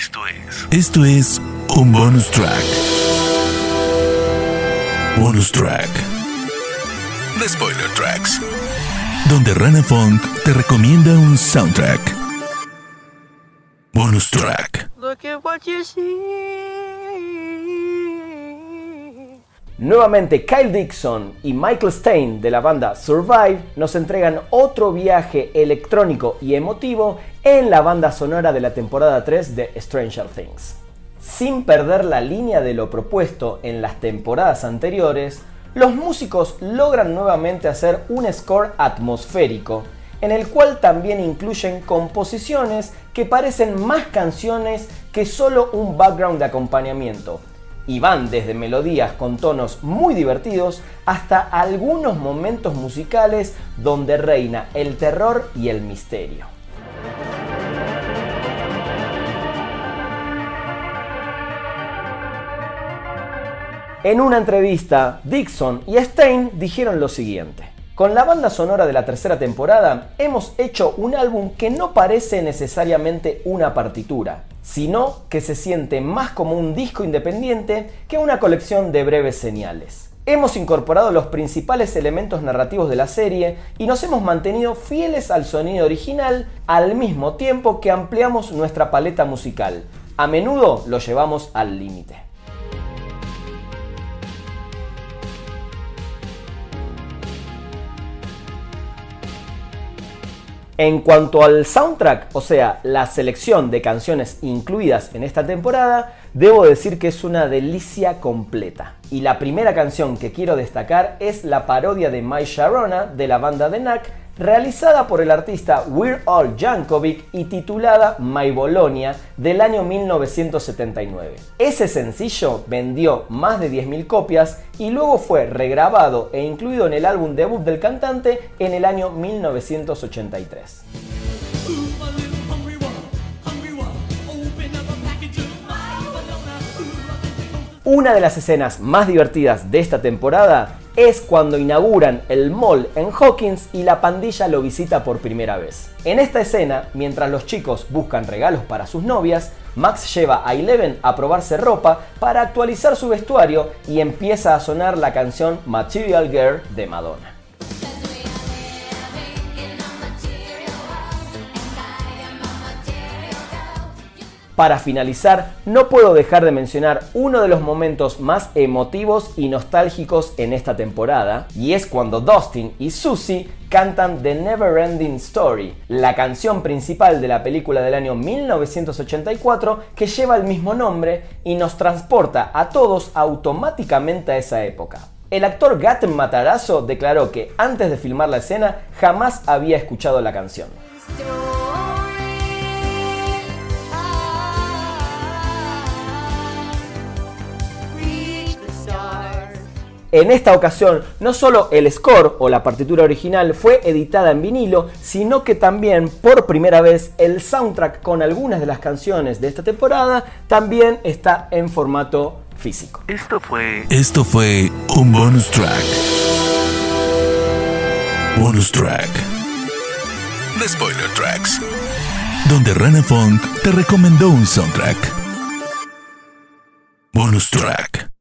Esto es. Esto es un bonus track. Bonus track. The Spoiler Tracks. Donde Rana Funk te recomienda un soundtrack. Bonus track. Look at what you see. Nuevamente Kyle Dixon y Michael Stein de la banda Survive nos entregan otro viaje electrónico y emotivo en la banda sonora de la temporada 3 de Stranger Things. Sin perder la línea de lo propuesto en las temporadas anteriores, los músicos logran nuevamente hacer un score atmosférico, en el cual también incluyen composiciones que parecen más canciones que solo un background de acompañamiento, y van desde melodías con tonos muy divertidos hasta algunos momentos musicales donde reina el terror y el misterio. En una entrevista, Dixon y Stein dijeron lo siguiente. Con la banda sonora de la tercera temporada hemos hecho un álbum que no parece necesariamente una partitura, sino que se siente más como un disco independiente que una colección de breves señales. Hemos incorporado los principales elementos narrativos de la serie y nos hemos mantenido fieles al sonido original al mismo tiempo que ampliamos nuestra paleta musical. A menudo lo llevamos al límite. En cuanto al soundtrack, o sea, la selección de canciones incluidas en esta temporada, debo decir que es una delicia completa. Y la primera canción que quiero destacar es la parodia de My Sharona de la banda de Knack realizada por el artista We're All Jankovic y titulada My Bologna del año 1979. Ese sencillo vendió más de 10.000 copias y luego fue regrabado e incluido en el álbum debut del cantante en el año 1983. Una de las escenas más divertidas de esta temporada es cuando inauguran el mall en Hawkins y la pandilla lo visita por primera vez. En esta escena, mientras los chicos buscan regalos para sus novias, Max lleva a Eleven a probarse ropa para actualizar su vestuario y empieza a sonar la canción Material Girl de Madonna. Para finalizar, no puedo dejar de mencionar uno de los momentos más emotivos y nostálgicos en esta temporada, y es cuando Dustin y Susie cantan The Never Ending Story, la canción principal de la película del año 1984 que lleva el mismo nombre y nos transporta a todos automáticamente a esa época. El actor Gaten Matarazzo declaró que antes de filmar la escena jamás había escuchado la canción. En esta ocasión, no solo el score o la partitura original fue editada en vinilo, sino que también por primera vez el soundtrack con algunas de las canciones de esta temporada también está en formato físico. Esto fue. Esto fue un bonus track. Bonus track. The Spoiler Tracks. Donde Rana Funk te recomendó un soundtrack. Bonus track.